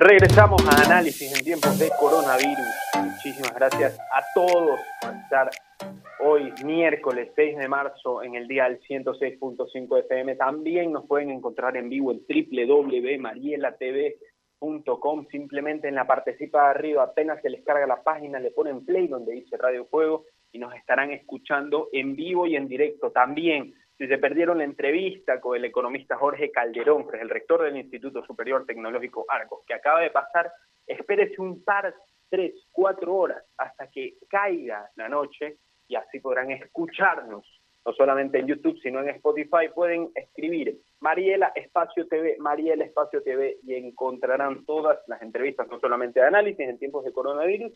Regresamos a análisis en tiempos de coronavirus. Muchísimas gracias a todos por estar hoy miércoles 6 de marzo en el día del 106.5 FM. También nos pueden encontrar en vivo en www.marielatv.com. Simplemente en la partecita de arriba apenas se les carga la página, le ponen play donde dice Radio Juego y nos estarán escuchando en vivo y en directo. También si se perdieron la entrevista con el economista Jorge Calderón, que es el rector del Instituto Superior Tecnológico Argos, que acaba de pasar, espérese un par, tres, cuatro horas hasta que caiga la noche y así podrán escucharnos, no solamente en YouTube, sino en Spotify. Pueden escribir Mariela Espacio TV, Mariela Espacio TV y encontrarán todas las entrevistas, no solamente de análisis en tiempos de coronavirus,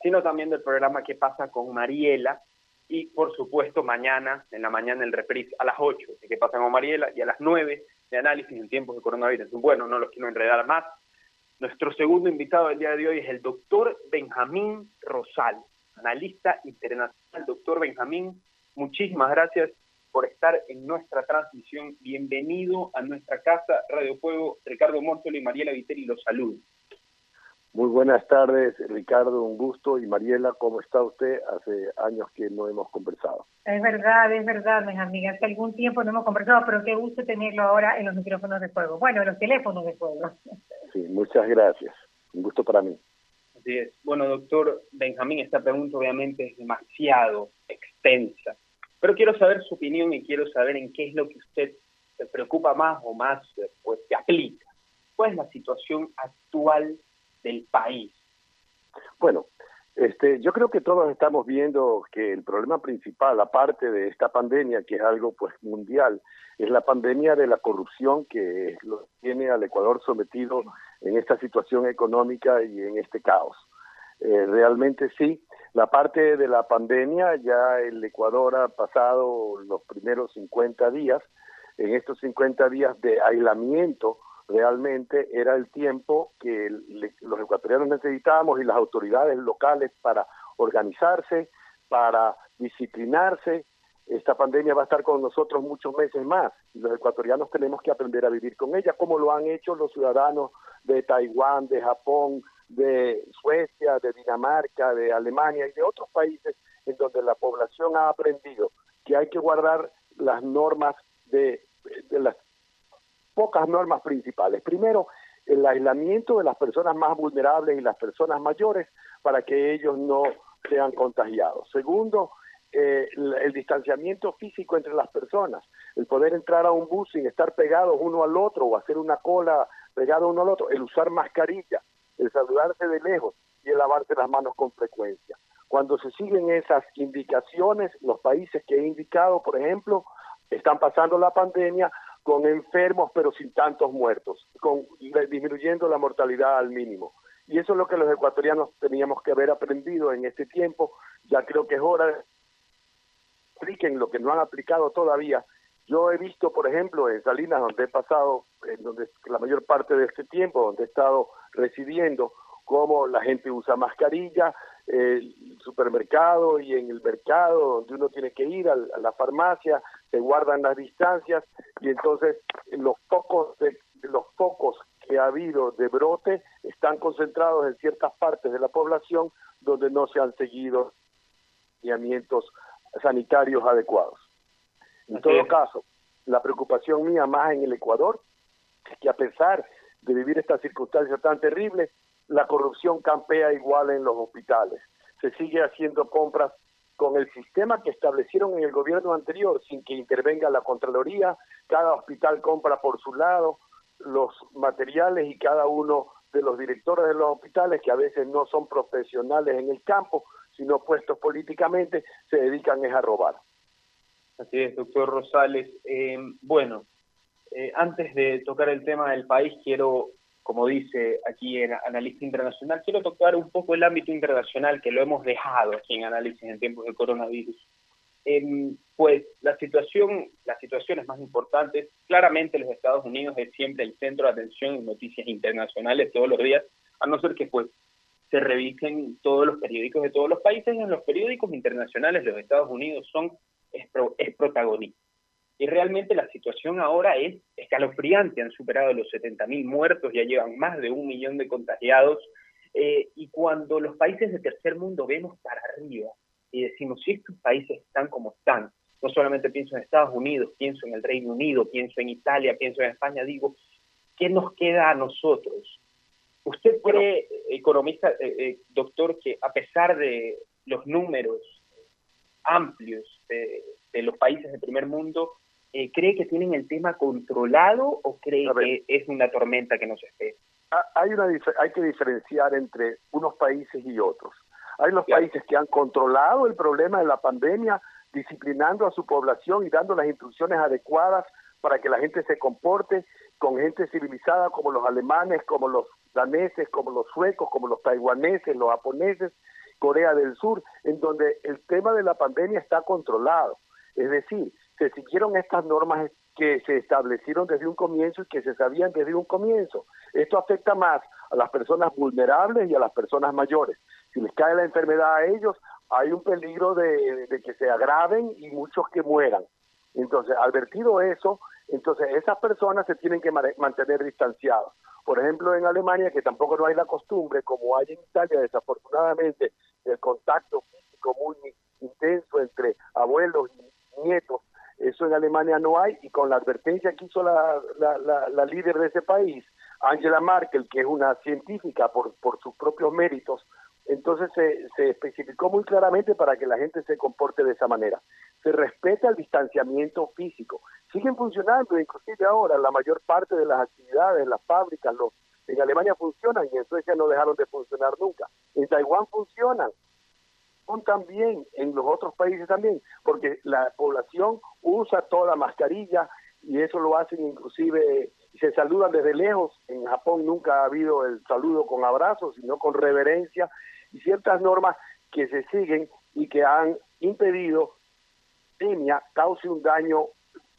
sino también del programa que pasa con Mariela, y por supuesto mañana, en la mañana el reprise a las 8 de que pasa con Mariela y a las 9 de análisis en tiempos de coronavirus. Bueno, no los quiero enredar más. Nuestro segundo invitado del día de hoy es el doctor Benjamín Rosal, analista internacional. Doctor Benjamín, muchísimas gracias por estar en nuestra transmisión. Bienvenido a nuestra casa Radio Fuego. Ricardo Mórtolo y Mariela Viteri los saludos. Muy buenas tardes, Ricardo, un gusto. Y Mariela, ¿cómo está usted? Hace años que no hemos conversado. Es verdad, es verdad, mis amigas. Hace algún tiempo no hemos conversado, pero qué gusto tenerlo ahora en los micrófonos de fuego. Bueno, en los teléfonos de fuego. Sí, muchas gracias. Un gusto para mí. Así es. Bueno, doctor Benjamín, esta pregunta obviamente es demasiado extensa, pero quiero saber su opinión y quiero saber en qué es lo que usted se preocupa más o más, pues, se aplica. ¿Cuál es la situación actual país? Bueno, este, yo creo que todos estamos viendo que el problema principal, aparte de esta pandemia, que es algo pues mundial, es la pandemia de la corrupción que lo tiene al Ecuador sometido en esta situación económica y en este caos. Eh, realmente sí, la parte de la pandemia, ya el Ecuador ha pasado los primeros 50 días, en estos 50 días de aislamiento, realmente era el tiempo que los ecuatorianos necesitábamos y las autoridades locales para organizarse, para disciplinarse. Esta pandemia va a estar con nosotros muchos meses más y los ecuatorianos tenemos que aprender a vivir con ella, como lo han hecho los ciudadanos de Taiwán, de Japón, de Suecia, de Dinamarca, de Alemania y de otros países en donde la población ha aprendido que hay que guardar las normas de, de las pocas normas principales. Primero, el aislamiento de las personas más vulnerables y las personas mayores para que ellos no sean contagiados. Segundo, eh, el, distanciamiento físico entre las personas, el poder entrar a un bus sin estar pegados uno al otro o hacer una cola pegado uno al otro, el usar mascarilla, el saludarse de lejos y el lavarse las manos con frecuencia. Cuando se siguen esas indicaciones, los países que he indicado, por ejemplo, están pasando la pandemia con enfermos pero sin tantos muertos, con, disminuyendo la mortalidad al mínimo. Y eso es lo que los ecuatorianos teníamos que haber aprendido en este tiempo. Ya creo que es hora de que apliquen lo que no han aplicado todavía. Yo he visto, por ejemplo, en Salinas, donde he pasado, en donde la mayor parte de este tiempo, donde he estado residiendo, cómo la gente usa mascarilla, el supermercado y en el mercado donde uno tiene que ir a la farmacia, se guardan las distancias y entonces los pocos de, los pocos que ha habido de brote están concentrados en ciertas partes de la población donde no se han seguido lineamientos sanitarios adecuados. En todo caso, la preocupación mía más en el Ecuador es que a pesar de vivir esta circunstancia tan terrible, la corrupción campea igual en los hospitales. Se sigue haciendo compras con el sistema que establecieron en el gobierno anterior, sin que intervenga la Contraloría, cada hospital compra por su lado los materiales y cada uno de los directores de los hospitales, que a veces no son profesionales en el campo, sino puestos políticamente, se dedican a robar. Así es, doctor Rosales. Eh, bueno, eh, antes de tocar el tema del país, quiero como dice aquí en Análisis Internacional, quiero tocar un poco el ámbito internacional que lo hemos dejado aquí en Análisis en tiempos de coronavirus. Em, pues la situación, las situaciones más importantes, claramente los Estados Unidos es siempre el centro de atención en noticias internacionales todos los días, a no ser que pues se revisen todos los periódicos de todos los países, en los periódicos internacionales los Estados Unidos son es, es protagonista. Y realmente la situación ahora es escalofriante, han superado los 70.000 muertos, ya llevan más de un millón de contagiados, eh, y cuando los países de tercer mundo vemos para arriba y decimos, si estos países están como están, no solamente pienso en Estados Unidos, pienso en el Reino Unido, pienso en Italia, pienso en España, digo, ¿qué nos queda a nosotros? ¿Usted cree, economista, eh, eh, doctor, que a pesar de los números amplios de, los países del primer mundo, eh, cree que tienen el tema controlado o cree que es una tormenta que nos espera? Ah, hay, una, hay que diferenciar entre unos países y otros. Hay los países que han controlado el problema de la pandemia, disciplinando a su población y dando las instrucciones adecuadas para que la gente se comporte con gente civilizada como los alemanes, como los daneses, como los suecos, como los taiwaneses, los japoneses, Corea del Sur, en donde el tema de la pandemia está controlado. Es decir, se siguieron estas normas que se establecieron desde un comienzo y que se sabían desde un comienzo. Esto afecta más a las personas vulnerables y a las personas mayores. Si les cae la enfermedad a ellos, hay un peligro de, que se agraven y muchos que mueran. Entonces, advertido eso, entonces esas personas se tienen que mantener distanciados. Por ejemplo, en Alemania, que tampoco no hay la costumbre, como hay en Italia, desafortunadamente, el contacto físico muy intenso entre abuelos y nietos, eso en Alemania no hay, y con la advertencia que hizo la, la, líder de ese país, Angela Merkel, que es una científica por, por sus propios méritos, entonces se, se especificó muy claramente para que la gente se comporte de esa manera. Se respeta el distanciamiento físico. Siguen funcionando, inclusive ahora la mayor parte de las actividades, las fábricas, los, en Alemania funcionan y en Suecia no dejaron de funcionar nunca. En Taiwán funcionan, también en los otros países también, porque la población usa toda la mascarilla y eso lo hacen inclusive, se saludan desde lejos. En Japón nunca ha habido el saludo con abrazos, sino con reverencia y ciertas normas que se siguen y que han impedido que cause un daño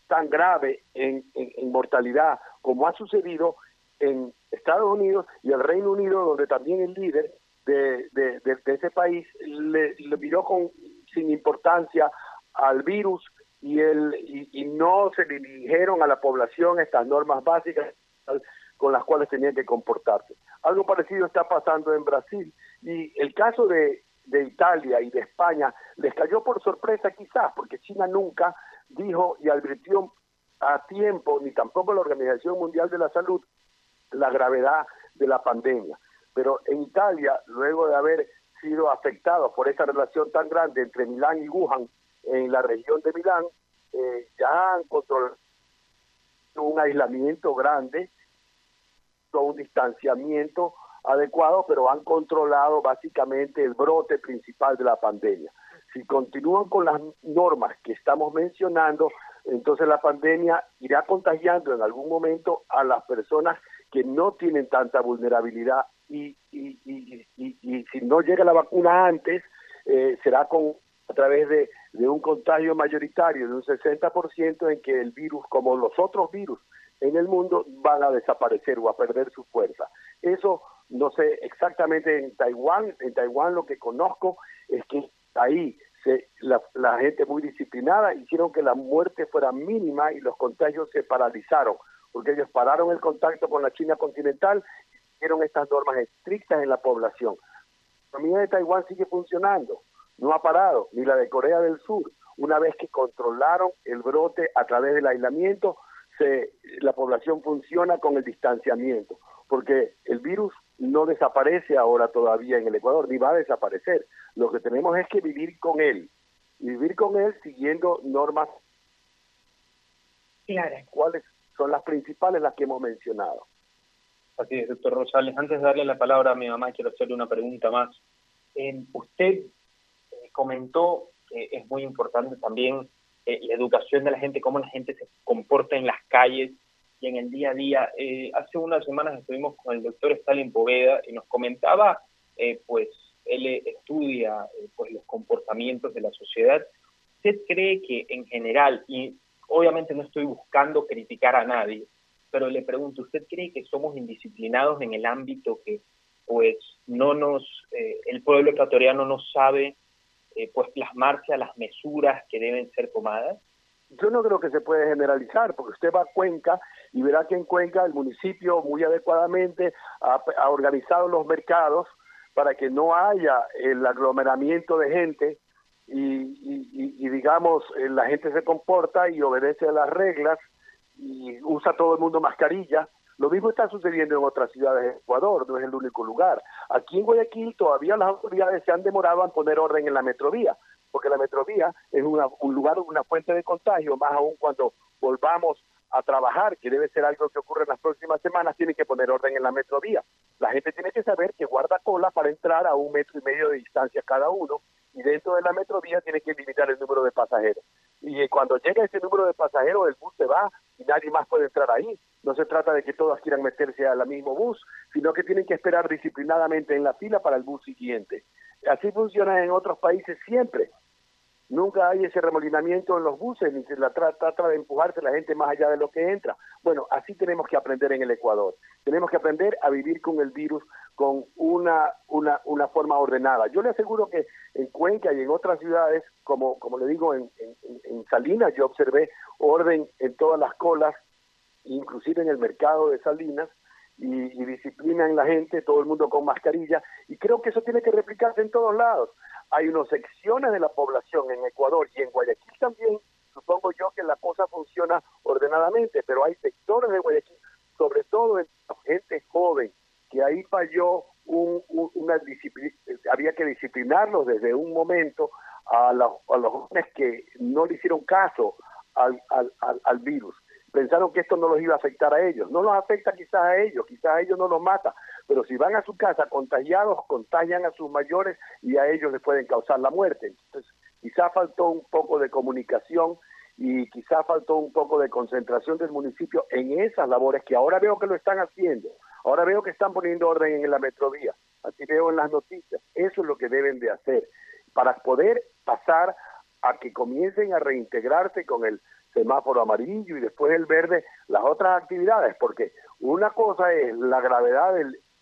tan grave en, mortalidad como ha sucedido en Estados Unidos y el Reino Unido, donde también el líder de, ese país le, miró con, sin importancia al virus y, el, y, no se dirigieron a la población estas normas básicas con las cuales tenían que comportarse. Algo parecido está pasando en Brasil y el caso de, de Italia y de España les cayó por sorpresa quizás, porque China nunca dijo y advirtió a tiempo, ni tampoco la Organización Mundial de la Salud, la gravedad de la pandemia. Pero en Italia, luego de haber sido afectado por esa relación tan grande entre Milán y Wuhan en la región de Milán, eh, ya han controlado un aislamiento grande un distanciamiento adecuado, pero han controlado básicamente el brote principal de la pandemia. Si continúan con las normas que estamos mencionando, entonces la pandemia irá contagiando en algún momento a las personas que no tienen tanta vulnerabilidad y, y, y, si no llega la vacuna antes, eh, será con a través de, de un contagio mayoritario de un 60% en que el virus, como los otros virus en el mundo van a desaparecer o a perder su fuerza. Eso no sé exactamente en Taiwán, en Taiwán lo que conozco es que ahí se, la, la, gente muy disciplinada hicieron que la muerte fuera mínima y los contagios se paralizaron, porque ellos pararon el contacto con la China continental y hicieron estas normas estrictas en la población. La economía de Taiwán sigue funcionando, no ha parado, ni la de Corea del Sur. Una vez que controlaron el brote a través del aislamiento, la población funciona con el distanciamiento, porque el virus no desaparece ahora todavía en el Ecuador, ni va a desaparecer. Lo que tenemos es que vivir con él, vivir con él siguiendo normas claras. ¿Cuáles son las principales, las que hemos mencionado? Así es, doctor Rosales. Antes de darle la palabra a mi mamá, quiero hacerle una pregunta más. Eh, usted eh, comentó que es muy importante también eh, la educación de la gente, cómo la gente se comporta en las calles y en el día a día. Eh, hace unas semanas estuvimos con el doctor Stalin Poveda y nos comentaba, eh, pues él estudia pues los comportamientos de la sociedad. ¿Usted cree que en general, y obviamente no estoy buscando criticar a nadie, pero le pregunto, ¿usted cree que somos indisciplinados en el ámbito que pues no nos, el pueblo ecuatoriano no sabe eh, pues plasmarse a las mesuras que deben ser tomadas? yo no creo que se puede generalizar, porque usted va a Cuenca y verá que en Cuenca el municipio muy adecuadamente ha, organizado los mercados para que no haya el aglomeramiento de gente y, y, digamos, eh, la gente se comporta y obedece a las reglas y usa todo el mundo mascarilla. Lo mismo está sucediendo en otras ciudades de Ecuador, no es el único lugar. Aquí en Guayaquil todavía las autoridades se han demorado en poner orden en la metrovía porque la metrovía es un lugar, una fuente de contagio, más aún cuando volvamos a trabajar, que debe ser algo que ocurre en las próximas semanas, tienen que poner orden en la metrovía. La gente tiene que saber que guarda cola para entrar a un metro y medio de distancia cada uno y dentro de la metrovía tiene que limitar el número de pasajeros. Y cuando llega ese número de pasajeros, el bus se va y nadie más puede entrar ahí. No se trata de que todos quieran meterse al mismo bus, sino que tienen que esperar disciplinadamente en la fila para el bus siguiente. Así funciona en otros países siempre. Nunca hay ese remolinamiento en los buses, ni se la trata de empujarse la gente más allá de lo que entra. Bueno, así tenemos que aprender en el Ecuador. Tenemos que aprender a vivir con el virus con una, una, una forma ordenada. Yo le aseguro que en Cuenca y en otras ciudades, como, como le digo, en, Salinas, yo observé orden en todas las colas, inclusive en el mercado de Salinas, y, disciplina en la gente, todo el mundo con mascarilla, y creo que eso tiene que replicarse en todos lados. Hay unas secciones de la población en Ecuador y en Guayaquil también, supongo yo que la cosa funciona ordenadamente, pero hay desde un momento a, los, a los jóvenes que no le hicieron caso al, al virus pensaron que esto no los iba a afectar a ellos. No los afecta quizás a ellos, quizás a ellos no los mata, pero si van a su casa contagiados, contagian a sus mayores y a ellos les pueden causar la muerte. Entonces, quizás faltó un poco de comunicación y quizás faltó un poco de concentración del municipio en esas labores que ahora veo que lo están haciendo. Ahora veo que están poniendo orden en la metrovía. Así veo en las noticias. Eso es lo que deben de hacer para poder pasar a que comiencen a reintegrarse con el semáforo amarillo y después el verde, las otras actividades, porque una cosa es la gravedad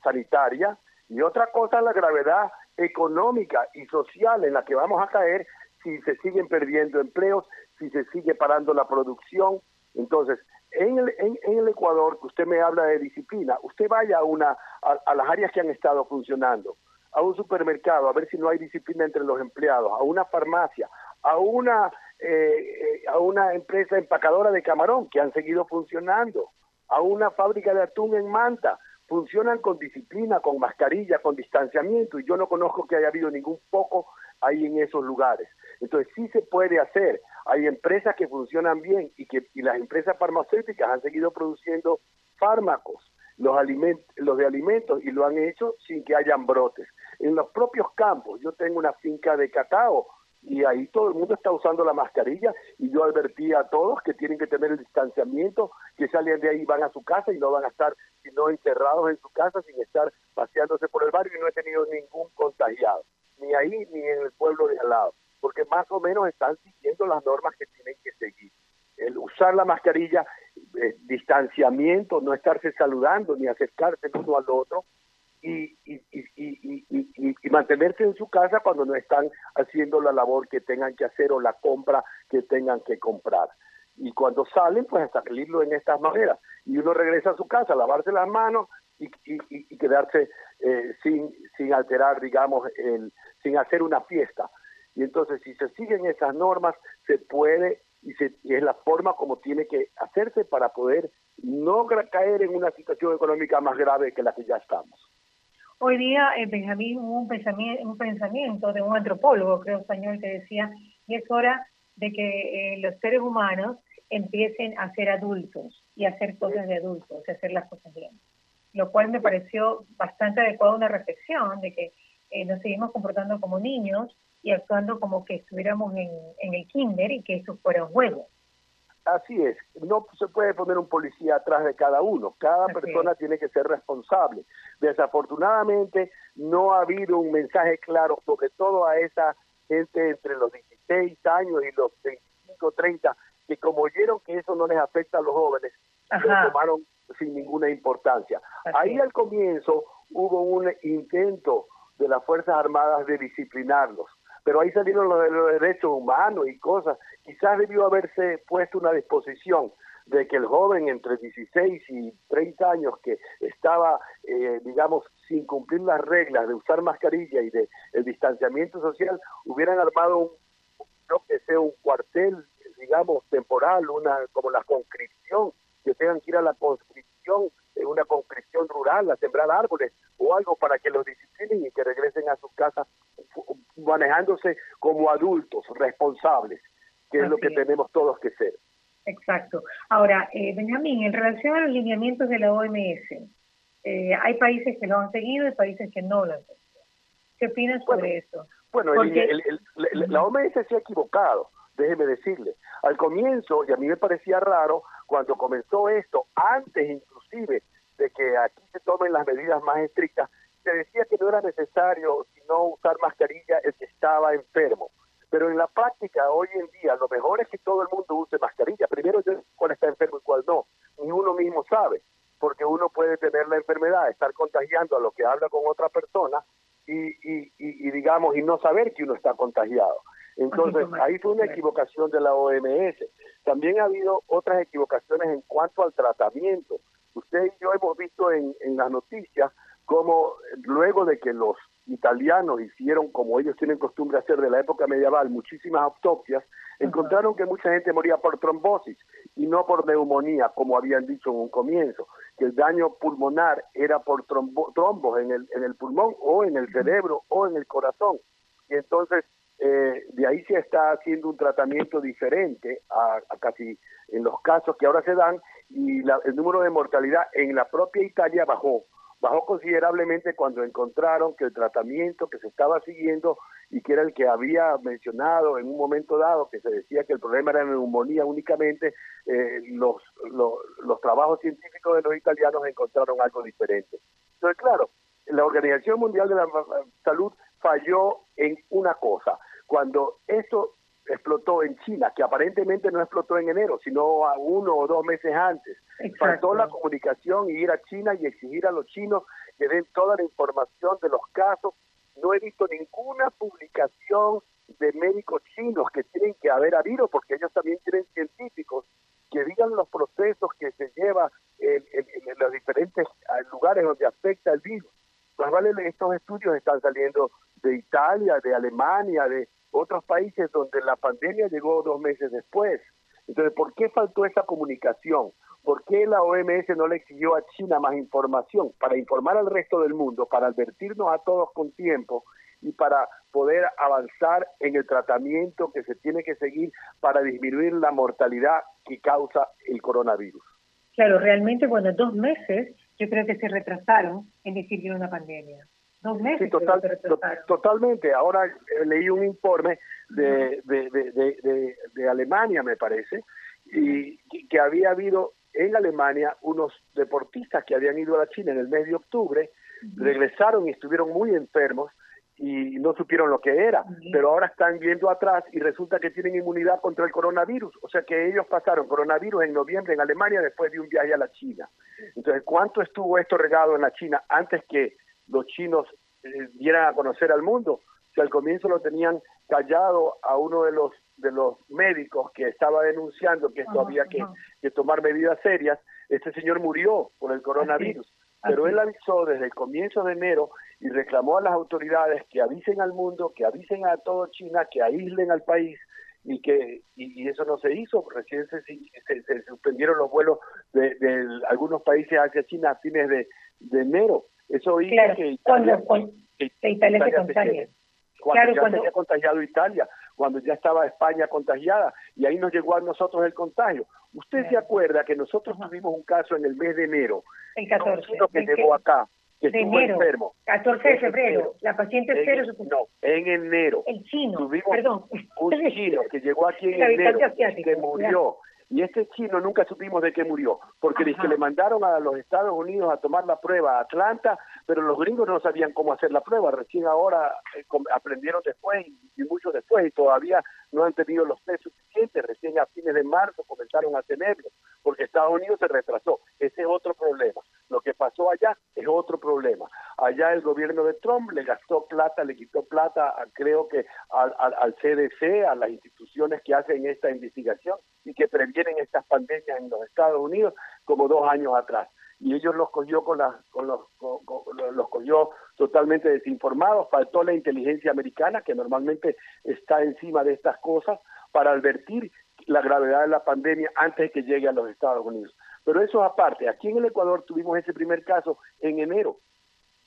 sanitaria y otra cosa es la gravedad económica y social en la que vamos a caer si se siguen perdiendo empleos, si se sigue parando la producción. Entonces, en el, en, el Ecuador, usted me habla de disciplina, usted vaya a, una, a las áreas que han estado funcionando, a un supermercado, a ver si no hay disciplina entre los empleados, a una farmacia, a una eh, a una empresa empacadora de camarón que han seguido funcionando, a una fábrica de atún en Manta, funcionan con disciplina, con mascarilla, con distanciamiento, y yo no conozco que haya habido ningún poco ahí en esos lugares. Entonces sí se puede hacer. Hay empresas que funcionan bien y que y las empresas farmacéuticas han seguido produciendo fármacos, los alimentos, los de alimentos y lo han hecho sin que hayan brotes. En los propios campos, yo tengo una finca de cacao y ahí todo el mundo está usando la mascarilla y yo advertí a todos que tienen que tener el distanciamiento, que salen de ahí van a su casa y no van a estar sino encerrados en su casa sin estar paseándose por el barrio y no he tenido ningún contagiado, ni ahí ni en el pueblo de al lado, porque más o menos están siguiendo las normas que tienen que seguir. El usar la mascarilla, eh, distanciamiento, no estarse saludando ni acercarse uno al otro, y, y, mantenerse en su casa cuando no están haciendo la labor que tengan que hacer o la compra que tengan que comprar. Y cuando salen, pues a salirlo en estas maneras. Y uno regresa a su casa, lavarse las manos y, quedarse eh, sin, sin alterar, digamos, el, sin hacer una fiesta. Y entonces, si se siguen esas normas, se puede y, se, y es la forma como tiene que hacerse para poder no caer en una situación económica más grave que la que ya estamos. Hoy día, eh, Benjamín, hubo un pensamiento, un pensamiento de un antropólogo, creo español, que decía, y es hora de que eh, los seres humanos empiecen a ser adultos y a hacer cosas de adultos, y hacer las cosas bien. Lo cual me pareció bastante adecuado una reflexión de que eh, nos seguimos comportando como niños y actuando como que estuviéramos en, en el kinder y que eso fuera un juego. Así es, no se puede poner un policía atrás de cada uno, cada persona tiene que ser responsable. Desafortunadamente no ha habido un mensaje claro, sobre todo a esa gente entre los 16 años y los 25, 30, que como oyeron que eso no les afecta a los jóvenes, lo tomaron sin ninguna importancia. Ahí al comienzo hubo un intento de las Fuerzas Armadas de disciplinarlos, pero ahí salieron los, los derechos humanos y cosas. Quizás debió haberse puesto una disposición de que el joven entre 16 y 30 años que estaba, eh, digamos, sin cumplir las reglas de usar mascarilla y de el distanciamiento social, hubieran armado un, que sea un cuartel, digamos, temporal, una como la conscripción, que tengan que ir a la conscripción, una conscripción rural, a sembrar árboles o algo para que los disciplinen y que regresen a sus casas manejándose como adultos responsables, que es lo que tenemos todos que ser. Exacto. Ahora, eh, Benjamín, en relación a los lineamientos de la OMS, eh, hay países que lo han seguido y países que no lo han seguido. ¿Qué opinas sobre eso? Bueno, la OMS se ha equivocado, déjeme decirle. Al comienzo, y a mí me parecía raro, cuando comenzó esto, antes inclusive de que aquí se tomen las medidas más estrictas, se decía que no era necesario sino usar mascarilla el que estaba enfermo. Pero en la práctica, hoy en día, lo mejor es que todo el mundo use mascarilla. Primero, cuál está enfermo y cuál no. Ni uno mismo sabe, porque uno puede tener la enfermedad, estar contagiando a lo que habla con otra persona y, y, y, digamos, y no saber que uno está contagiado. Entonces, ahí fue una equivocación de la OMS. También ha habido otras equivocaciones en cuanto al tratamiento. Usted y yo hemos visto en, en las noticias cómo luego de que los italianos hicieron, como ellos tienen costumbre hacer de la época medieval, muchísimas autopsias, encontraron que mucha gente moría por trombosis y no por neumonía, como habían dicho en un comienzo, que el daño pulmonar era por trombos en el, en el pulmón o en el cerebro o en el corazón. Y entonces eh, de ahí se está haciendo un tratamiento diferente a, casi en los casos que ahora se dan y el número de mortalidad en la propia Italia bajó bajó considerablemente cuando encontraron que el tratamiento que se estaba siguiendo y que era el que había mencionado en un momento dado, que se decía que el problema era neumonía únicamente, eh, los, los, los trabajos científicos de los italianos encontraron algo diferente. Entonces, claro, la Organización Mundial de la Salud falló en una cosa. Cuando esto explotó en China, que aparentemente no explotó en enero, sino a uno o dos meses antes. Faltó la comunicación y ir a China y exigir a los chinos que den toda la información de los casos. No he visto ninguna publicación de médicos chinos que tienen que haber habido, porque ellos también tienen científicos que digan los procesos que se lleva en, los diferentes lugares donde afecta el virus. Pues vale, estos estudios están saliendo de Italia, de Alemania, de, otros países donde la pandemia llegó dos meses después. Entonces, ¿por qué faltó esa comunicación? ¿Por qué la OMS no le exigió a China más información para informar al resto del mundo, para advertirnos a todos con tiempo y para poder avanzar en el tratamiento que se tiene que seguir para disminuir la mortalidad que causa el coronavirus? Claro, realmente, bueno, dos meses yo creo que se retrasaron en decir que era una pandemia. Dos meses. Sí, total, totalmente. Ahora eh, leí un informe de, de, de, de, Alemania, me parece, y que había habido en Alemania unos deportistas que habían ido a la China en el mes de octubre, regresaron y estuvieron muy enfermos y no supieron lo que era, pero ahora están viendo atrás y resulta que tienen inmunidad contra el coronavirus, o sea que ellos pasaron coronavirus en noviembre en Alemania después de un viaje a la China. Entonces, ¿cuánto estuvo esto regado en la China antes que los chinos eh, dieran a conocer al mundo. Si al comienzo lo tenían callado a uno de los de los médicos que estaba denunciando que esto había que, tomar medidas serias, este señor murió por el coronavirus. Pero él avisó desde el comienzo de enero y reclamó a las autoridades que avisen al mundo, que avisen a todo China, que aíslen al país y que y, eso no se hizo. Recién se, se, suspendieron los vuelos de, de, algunos países hacia China a fines de, de enero. Eso hizo que Italia, cuando, Italia, se contagia. Cuando ya se había contagiado Italia, cuando ya estaba España contagiada, y ahí nos llegó a nosotros el contagio. Usted se acuerda que nosotros tuvimos un caso en el mes de enero, el 14, que llegó acá, que de estuvo enero, enfermo. 14 de febrero, la paciente cero. No, en enero. El chino, tuvimos perdón. Un chino que llegó aquí en enero, que murió. Y este chino nunca supimos de qué murió, porque que le mandaron a los Estados Unidos a tomar la prueba a Atlanta pero los gringos no sabían cómo hacer la prueba, recién ahora eh, aprendieron después y, mucho después y todavía no han tenido los test suficientes, recién a fines de marzo comenzaron a tenerlo, porque Estados Unidos se retrasó, ese es otro problema. Lo que pasó allá es otro problema. Allá el gobierno de Trump le gastó plata, le quitó plata, creo que al, al CDC, a las instituciones que hacen esta investigación y que previenen estas pandemias en los Estados Unidos como dos años atrás y ellos los cogió con, la, con los los cogió totalmente desinformados faltó la inteligencia americana que normalmente está encima de estas cosas para advertir la gravedad de la pandemia antes de que llegue a los Estados Unidos pero eso aparte aquí en el Ecuador tuvimos ese primer caso en enero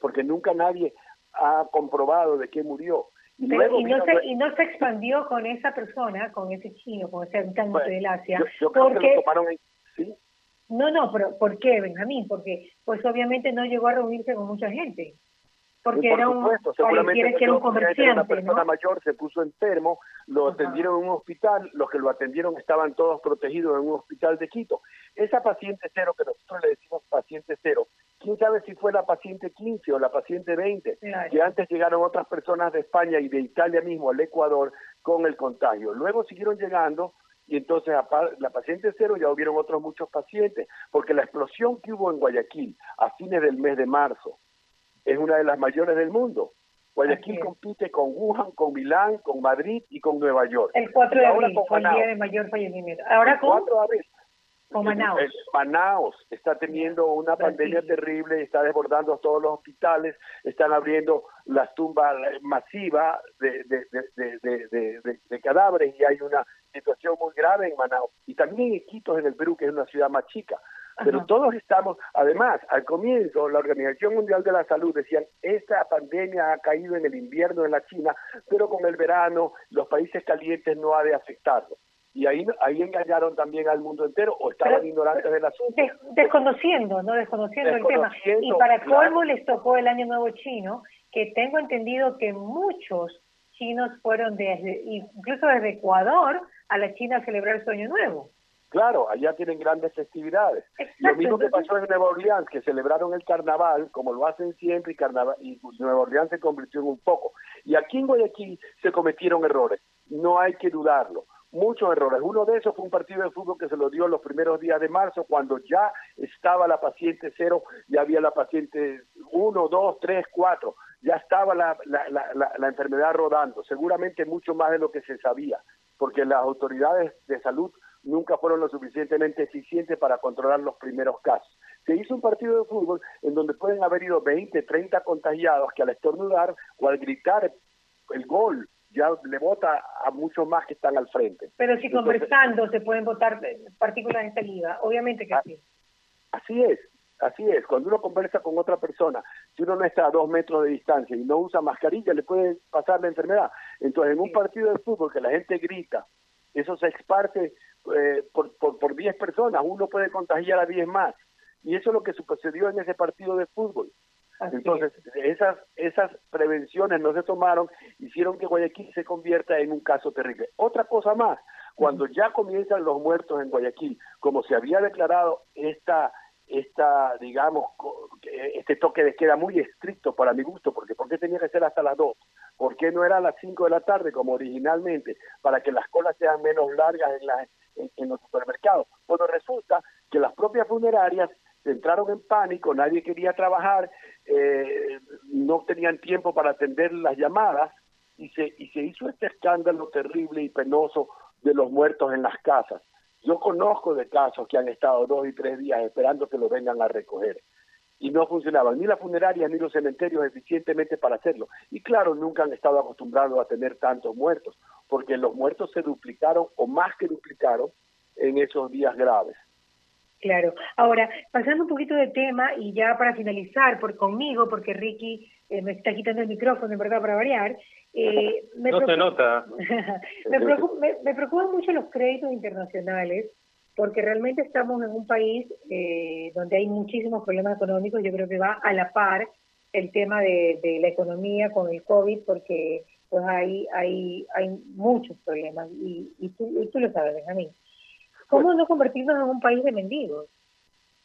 porque nunca nadie ha comprobado de qué murió y, no se, y no se expandió con esa persona, con ese chino, con ese habitante del Asia. Yo, creo que lo tomaron en, ¿sí? No, no, pero ¿por qué, Benjamín? Porque pues obviamente no llegó a reunirse con mucha gente. Porque era un, seguramente que era un comerciante, una persona mayor se puso enfermo, lo atendieron en un hospital, los que lo atendieron estaban todos protegidos en un hospital de Quito. Esa paciente cero, que nosotros le decimos paciente cero, quién sabe si fue la paciente 15 o la paciente 20, que antes llegaron otras personas de España y de Italia mismo al Ecuador con el contagio. Luego siguieron llegando y entonces la paciente cero ya hubieron otros muchos pacientes, porque la explosión que hubo en Guayaquil a fines del mes de marzo es una de las mayores del mundo. Guayaquil compite con Wuhan, con Milán, con Madrid y con Nueva York. El 4 de abril fue el día de mayor fallecimiento. Ahora con... 4 de abril como Manaus. está teniendo una pandemia terrible, está desbordando todos los hospitales, están abriendo las tumbas masivas de, de, cadáveres y hay una situación muy grave en Manaus. Y también en Iquitos, en el Perú, que es una ciudad más chica. Pero todos estamos, además, al comienzo, la Organización Mundial de la Salud decían, esta pandemia ha caído en el invierno en la China, pero con el verano los países calientes no ha de afectarlo y ahí ahí engañaron también al mundo entero o estaban ignorantes del asunto. desconociendo, no desconociendo, el tema. Y para colmo les tocó el Año Nuevo chino, que tengo entendido que muchos chinos fueron desde incluso desde Ecuador a la China a celebrar su Año Nuevo. Claro, allá tienen grandes festividades. lo mismo que pasó en Nueva Orleans, que celebraron el carnaval, como lo hacen siempre, y, carnaval, y Nueva Orleans se convirtió en un poco. Y aquí en Guayaquil se cometieron errores, no hay que dudarlo muchos errores. Uno de esos fue un partido de fútbol que se lo dio los primeros días de marzo, cuando ya estaba la paciente cero, ya había la paciente uno, dos, tres, cuatro, ya estaba la, la, la, la enfermedad rodando, seguramente mucho más de lo que se sabía, porque las autoridades de salud nunca fueron lo suficientemente eficientes para controlar los primeros casos. Se hizo un partido de fútbol en donde pueden haber ido 20, 30 contagiados que al estornudar o al gritar el gol ya le vota a muchos más que están al frente. Pero si conversando se pueden votar partículas de saliva, obviamente que sí. Así es, así es. Cuando uno conversa con otra persona, si uno no está a dos metros de distancia y no usa mascarilla, le puede pasar la enfermedad. Entonces, en un partido de fútbol que la gente grita, eso se exparte eh, por, por, por 10 personas, uno puede contagiar a 10 más. Y eso es lo que sucedió en ese partido de fútbol. Entonces, esas, esas prevenciones no se tomaron, hicieron que Guayaquil se convierta en un caso terrible. Otra cosa más, cuando ya comienzan los muertos en Guayaquil, como se había declarado esta, esta digamos, este toque de queda muy estricto para mi gusto, porque ¿por qué tenía que ser hasta las 2? ¿Por qué no era a las 5 de la tarde como originalmente? Para que las colas sean menos largas en, en los supermercados. Bueno, resulta que las propias funerarias entraron en pánico, nadie quería trabajar, eh, no tenían tiempo para atender las llamadas y se, y se hizo este escándalo terrible y penoso de los muertos en las casas. Yo conozco de casos que han estado dos y tres días esperando que los vengan a recoger y no funcionaban ni las funerarias ni los cementerios eficientemente para hacerlo. Y claro, nunca han estado acostumbrados a tener tantos muertos, porque los muertos se duplicaron o más que duplicaron en esos días graves. Claro. Ahora, pasando un poquito de tema y ya para finalizar por conmigo, porque Ricky eh, me está quitando el micrófono, en verdad, para variar. Eh, me no se nota. me, preocupan mucho los créditos internacionales, porque realmente estamos en un país eh, donde hay muchísimos problemas económicos. Yo creo que va a la par el tema de, la economía con el COVID, porque pues hay, hay, hay muchos problemas, y, y, tú, y tú lo sabes, Benjamín. ¿Cómo no convertirnos en un país de mendigos?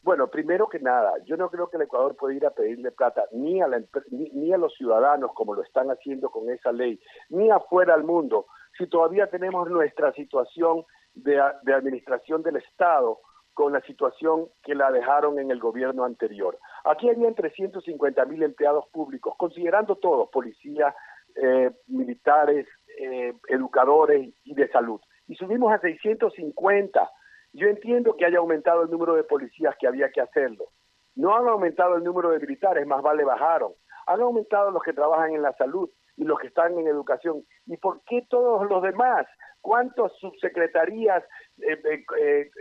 Bueno, primero que nada, yo no creo que el Ecuador pueda ir a pedirle plata ni a, la, ni, a los ciudadanos como lo están haciendo con esa ley, ni afuera al mundo, si todavía tenemos nuestra situación de, de administración del Estado con la situación que la dejaron en el gobierno anterior. Aquí habían 350 mil empleados públicos, considerando todos, policías, eh, militares, eh, educadores y de salud. Y subimos a 650. Yo entiendo que haya aumentado el número de policías que había que hacerlo. No han aumentado el número de militares, más vale bajaron. Han aumentado los que trabajan en la salud y los que están en educación. ¿Y por qué todos los demás? ¿Cuántas subsecretarías eh,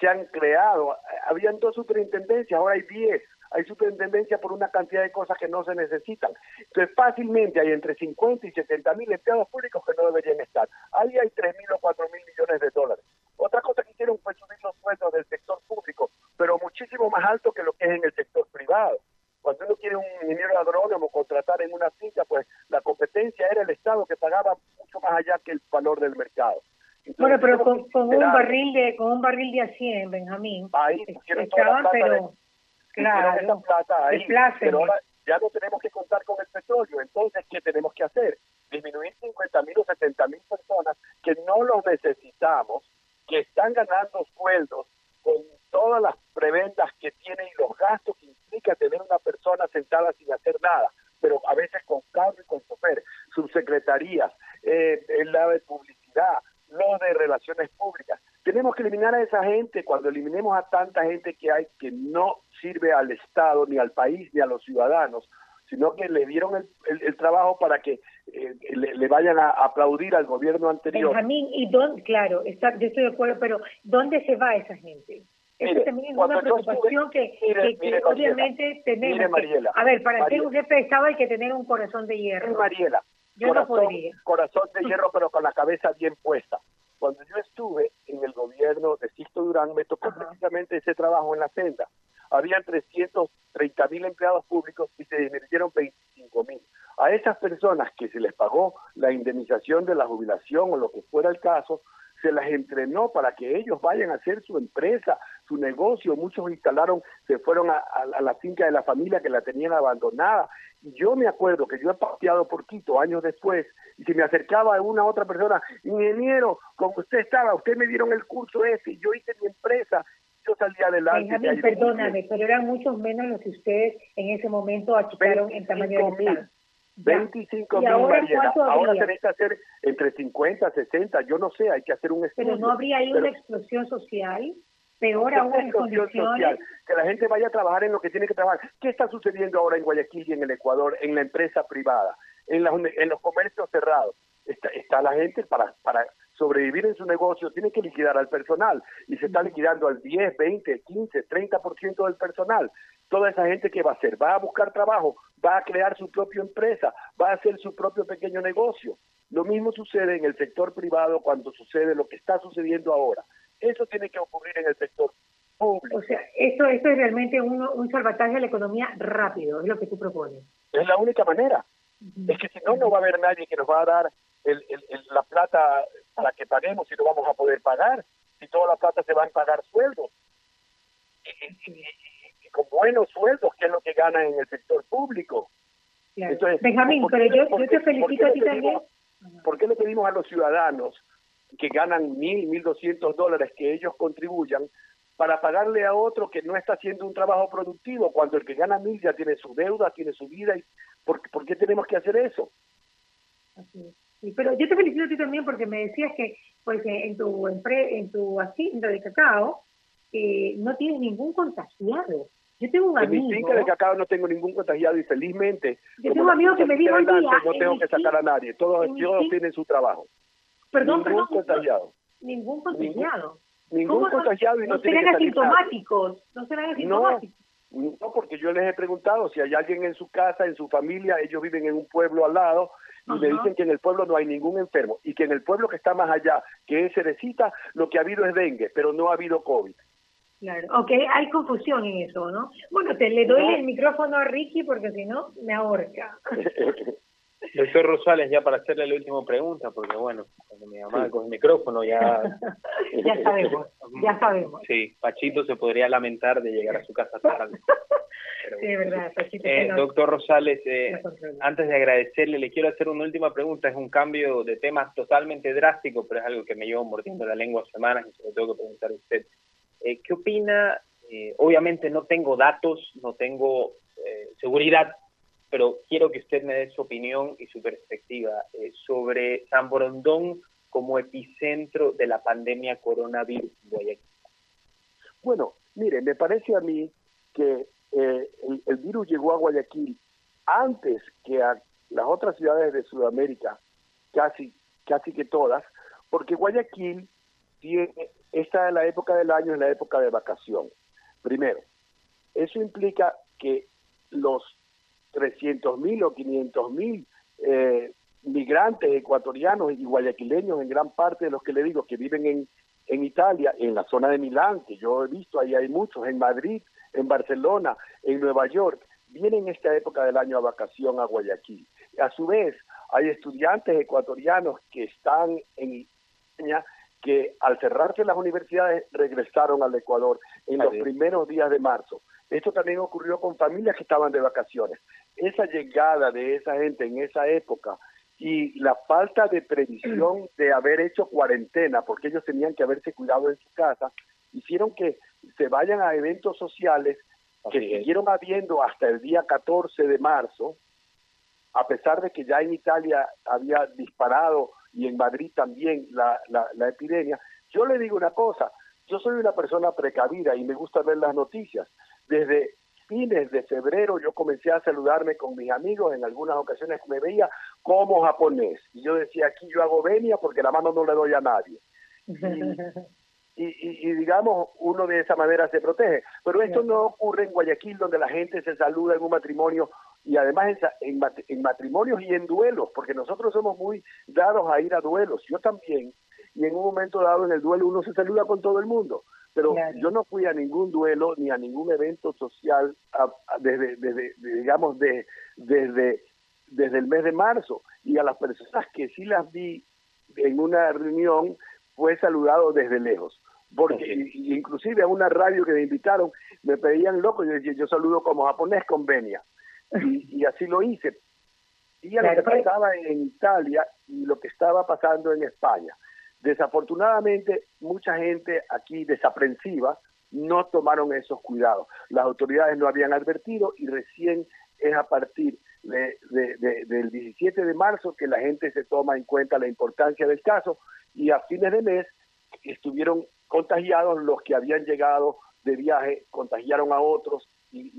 se han creado? Habían dos superintendencias, ahora hay diez hay superintendencia por una cantidad de cosas que no se necesitan. Entonces, fácilmente hay entre 50 y 70 mil empleados públicos que no deberían estar. Ahí hay 3 mil o 4 mil millones de dólares. Otra cosa que hicieron fue subir los sueldos del sector público, pero muchísimo más alto que lo que es en el sector privado. Cuando uno quiere un ingeniero agrónomo contratar en una finca, pues la competencia era el Estado que pagaba mucho más allá que el valor del mercado. bueno, pero con, un barril de con un barril de a 100, Benjamín. Ahí estaban, pero claro, esa plata ahí, pero ahora ya no tenemos que contar con el petróleo. Entonces, ¿qué tenemos que hacer? Disminuir 50 mil o 70 mil personas que no los necesitamos, que están ganando sueldos con todas las preventas que tienen y los gastos que implica tener una persona sentada sin hacer nada, pero a veces con cargo y con chofer, subsecretarías, eh, el lado de publicidad, lo de relaciones públicas. Tenemos que eliminar a esa gente. Cuando eliminemos a tanta gente que hay que no sirve al Estado, ni al país, ni a los ciudadanos, sino que le dieron el, trabajo para que eh, le, vayan a aplaudir al gobierno anterior. Benjamín, y dónde, claro, está, yo estoy de acuerdo, pero ¿dónde se va esa gente? Eso también es una preocupación que, obviamente tenemos. a ver, para ser un jefe de Estado hay que tener un corazón de hierro. Mariela, yo corazón, no podría. Corazón de hierro, pero con la cabeza bien puesta. Cuando yo estuve en el gobierno de Sisto Durán, me tocó precisamente ese trabajo en la senda habían 330 mil empleados públicos y se disminuyeron 25 mil. A esas personas que se les pagó la indemnización de la jubilación o lo que fuera el caso, se las entrenó para que ellos vayan a hacer su empresa, su negocio. Muchos instalaron, se fueron a, la finca de la familia que la tenían abandonada. Y yo me acuerdo que yo he paseado por Quito años después y se me acercaba a una otra persona, ingeniero, como usted estaba, usted me dieron el curso ese y yo hice mi empresa yo salía adelante. Benjamín, perdóname, pero eran muchos menos los que ustedes en ese momento achicaron en tamaño de mil. 25 mil, ahora, Ahora tenés que hacer entre 50, 60, yo no sé, hay que hacer un estudio. Pero no habría ahí una explosión social, peor aún en condiciones... que la gente vaya a trabajar en lo que tiene que trabajar. ¿Qué está sucediendo ahora en Guayaquil y en el Ecuador, en la empresa privada, en, en los comercios cerrados? Está, está la gente para, para sobrevivir en su negocio, tiene que liquidar al personal y se está liquidando al 10, 20, 15, 30% del personal. Toda esa gente que va a hacer, va a buscar trabajo, va a crear su propia empresa, va a hacer su propio pequeño negocio. Lo mismo sucede en el sector privado cuando sucede lo que está sucediendo ahora. Eso tiene que ocurrir en el sector público. O sea, esto, esto es realmente un, un salvataje a la economía rápido, es lo que tú propones. Es la única manera. Es que si no, no va a haber nadie que nos va a dar el, la plata para que paguemos si no vamos a poder pagar, si toda la plata se va a pagar sueldos. Y, con buenos sueldos, que es lo que gana en el sector público. Benjamín, pero yo, te felicito a ti también. ¿Por qué le pedimos a los ciudadanos que ganan mil, mil doscientos dólares que ellos contribuyan para pagarle a otro que no está haciendo un trabajo productivo cuando el que gana mil ya tiene su deuda, tiene su vida? Y ¿por, ¿por qué tenemos que hacer eso? Así es pero yo te felicito a ti también porque me decías que pues en tu en tu hacienda de cacao eh, no tienes ningún contagiado. Yo tengo un amigo. En mi finca de cacao no tengo ningún contagiado y felizmente. Yo tengo un amigo que me dijo día. No tengo que sacar a nadie. Todos, todos tienen su trabajo. Perdón, ningún contagiado. Ningún contagiado. Ningún, contagiado y no, no serán asintomáticos. No serán asintomáticos. No, porque yo les he preguntado si hay alguien en su casa, en su familia, ellos viven en un pueblo al lado, y le dicen que en el pueblo no hay ningún enfermo y que en el pueblo que está más allá, que es Cerecita, lo que ha habido es dengue, pero no ha habido COVID. Claro, ok, hay confusión en eso, ¿no? Bueno, te le doy el micrófono a Ricky porque si no, me ahorca. Doctor Rosales, ya para hacerle la última pregunta, porque bueno, cuando me llamaba con el micrófono ya... ya sabemos, ya sabemos. Sí, Pachito se podría lamentar de llegar a su casa tarde. sí, verdad, Pachito. Eh, doctor Rosales, eh, antes de agradecerle, le quiero hacer una última pregunta. Es un cambio de tema totalmente drástico, pero es algo que me llevo mordiendo la lengua semanas y se lo tengo que preguntar a usted. Eh, ¿Qué opina? Eh, obviamente no tengo datos, no tengo seguridad pero quiero que usted me dé su opinión y su perspectiva eh, sobre San Borondón como epicentro de la pandemia coronavirus. Bueno, mire, me parece a mí que eh, el, virus llegó a Guayaquil antes que a las otras ciudades de Sudamérica, casi, casi que todas, porque Guayaquil tiene, esta es la época del año, es la época de vacación. Primero, eso implica que los 300 mil o 500 mil eh, migrantes ecuatorianos y guayaquileños, en gran parte de los que le digo que viven en, en Italia, en la zona de Milán, que yo he visto, ahí hay muchos, en Madrid, en Barcelona, en Nueva York, vienen en esta época del año a vacación a Guayaquil. A su vez, hay estudiantes ecuatorianos que están en España que al cerrarse las universidades regresaron al Ecuador en los primeros días de marzo. Esto también ocurrió con familias que estaban de vacaciones. Esa llegada de esa gente en esa época y la falta de previsión de haber hecho cuarentena, porque ellos tenían que haberse cuidado en su casa, hicieron que se vayan a eventos sociales que siguieron habiendo hasta el día 14 de marzo, a pesar de que ya en Italia había disparado y en Madrid también la, la, la epidemia. Yo le digo una cosa, yo soy una persona precavida y me gusta ver las noticias. Desde fines de febrero yo comencé a saludarme con mis amigos, en algunas ocasiones me veía como japonés. Y yo decía, aquí yo hago venia porque la mano no le doy a nadie. Y, y, digamos, uno de esa manera se protege. Pero esto no ocurre en Guayaquil, donde la gente se saluda en un matrimonio y además en, en matrimonios y en duelos, porque nosotros somos muy dados a ir a duelos. Yo también y en un momento dado en el duelo uno se saluda con todo el mundo. Pero yo no fui a ningún duelo ni a ningún evento social desde, desde, digamos, de, desde, desde el mes de marzo. Y a las personas que sí las vi en una reunión fue saludado desde lejos. Porque inclusive a una radio que me invitaron me pedían loco, yo decía, yo saludo como japonés con venia. Y, así lo hice. Y a lo que pasaba en Italia y lo que estaba pasando en España. Desafortunadamente, mucha gente aquí desaprensiva no tomaron esos cuidados. Las autoridades no habían advertido y recién es a partir de, del 17 de marzo que la gente se toma en cuenta la importancia del caso y a fines de mes estuvieron contagiados los que habían llegado de viaje, contagiaron a otros y,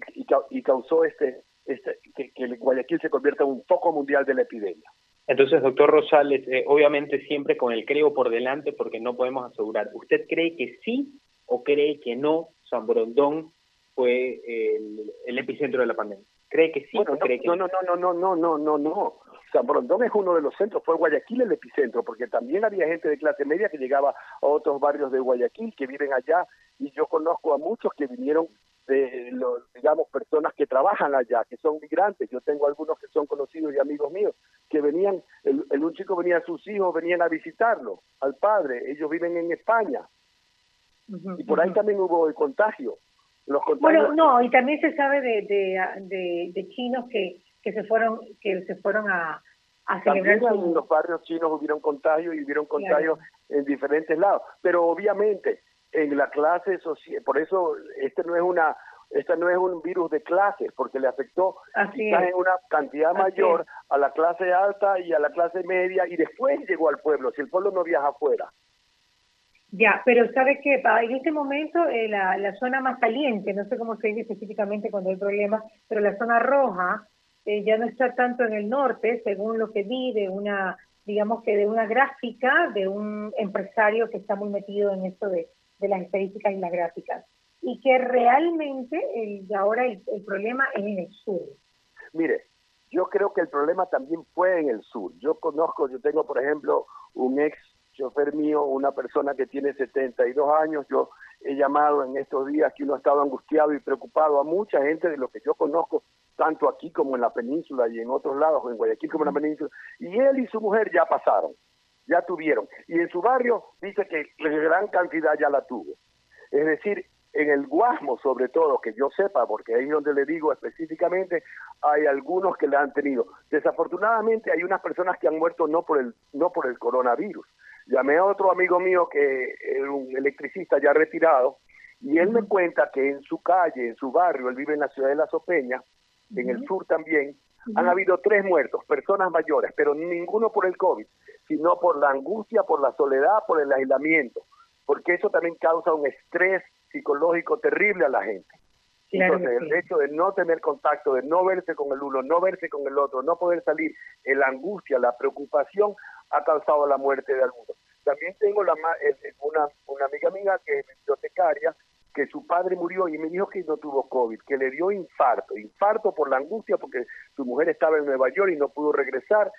y, causó este, este que, que Guayaquil se convierta en un foco mundial de la epidemia. Entonces, doctor Rosales, eh, obviamente siempre con el creo por delante porque no podemos asegurar. ¿Usted cree que sí o cree que no San Brondón fue el, epicentro de la pandemia? ¿Cree que sí o no, cree que no? No, no, no, no, no, no, no. San Brondón es uno de los centros, fue Guayaquil el epicentro, porque también había gente de clase media que llegaba a otros barrios de Guayaquil que viven allá y yo conozco a muchos que vinieron de los, digamos, personas que trabajan allá, que son migrantes. Yo tengo algunos que son conocidos y amigos míos, que venían, el, un chico venía a sus hijos, venían a visitarlo, al padre. Ellos viven en España. y por ahí también hubo el contagio. Los bueno, no, y también se sabe de, de, de, chinos que, que se fueron que se fueron a, a celebrar en los barrios chinos hubieron contagios y hubieron contagios en diferentes lados. Pero obviamente en la clase social, por eso este no es una este no es un virus de clases, porque le afectó quizás en una cantidad mayor a la clase alta y a la clase media, y después llegó al pueblo, si el pueblo no viaja afuera. Ya, pero ¿sabe qué? En este momento eh, la, la zona más caliente, no sé cómo se dice específicamente cuando hay problemas, pero la zona roja eh, ya no está tanto en el norte, según lo que vi de una, digamos que de una gráfica de un empresario que está muy metido en esto de de las estadísticas y las gráficas. Y que realmente el, ahora el, problema es en el sur. Mire, yo creo que el problema también fue en el sur. Yo conozco, yo tengo, por ejemplo, un ex chofer mío, una persona que tiene 72 años. Yo he llamado en estos días que uno ha estado angustiado y preocupado a mucha gente de lo que yo conozco tanto aquí como en la península y en otros lados, en Guayaquil como en la península, y él y su mujer ya pasaron, ya tuvieron. Y en su barrio dice que gran cantidad ya la tuvo. Es decir, en el Guasmo sobre todo, que yo sepa, porque ahí es donde le digo específicamente, hay algunos que la han tenido. Desafortunadamente hay unas personas que han muerto no por el, no por el coronavirus. Llamé a otro amigo mío que es un electricista ya retirado, y él me cuenta que en su calle, en su barrio, él vive en la ciudad de La Sopeña, en el sur también, han habido tres muertos, personas mayores, pero ninguno por el COVID, sino por la angustia, por la soledad, por el aislamiento, porque eso también causa un estrés psicológico terrible a la gente. Entonces, el hecho de no tener contacto, de no verse con el uno, no verse con el otro, no poder salir, la angustia, la preocupación, ha causado la muerte de algunos. También tengo la, una, una amiga mía que es bibliotecaria, que su padre murió y me dijo que no tuvo COVID, que le dio infarto, infarto por la angustia porque su mujer estaba en Nueva York y no pudo regresar.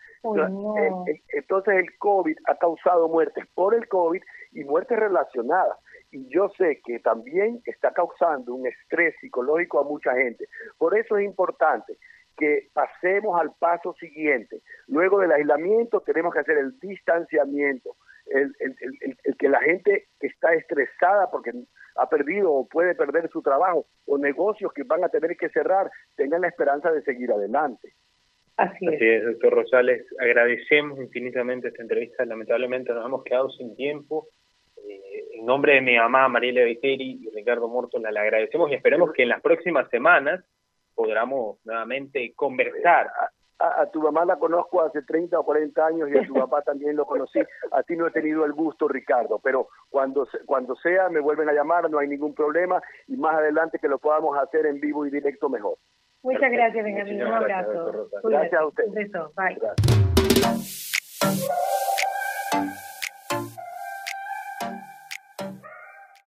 Entonces el COVID ha causado muertes por el COVID y muertes relacionadas. Y yo sé que también está causando un estrés psicológico a mucha gente. Por eso es importante que pasemos al paso siguiente. Luego del aislamiento tenemos que hacer el distanciamiento, el, el, que la gente que está estresada porque ha perdido o puede perder su trabajo o negocios que van a tener que cerrar tengan la esperanza de seguir adelante. Así es. doctor Rosales. Agradecemos infinitamente esta entrevista. Lamentablemente nos hemos quedado sin tiempo. Eh, en nombre de mi mamá, Mariela Viteri y Ricardo Mortola, le agradecemos y esperemos que en las próximas semanas podamos nuevamente conversar a, tu mamá la conozco hace 30 o 40 años y a tu papá también lo conocí. A ti no he tenido el gusto, Ricardo, pero cuando, cuando sea me vuelven a llamar, no hay ningún problema y más adelante que lo podamos hacer en vivo y directo mejor. Muchas gracias, Benjamín. Un abrazo. Gracias, a usted. Un beso. Bye.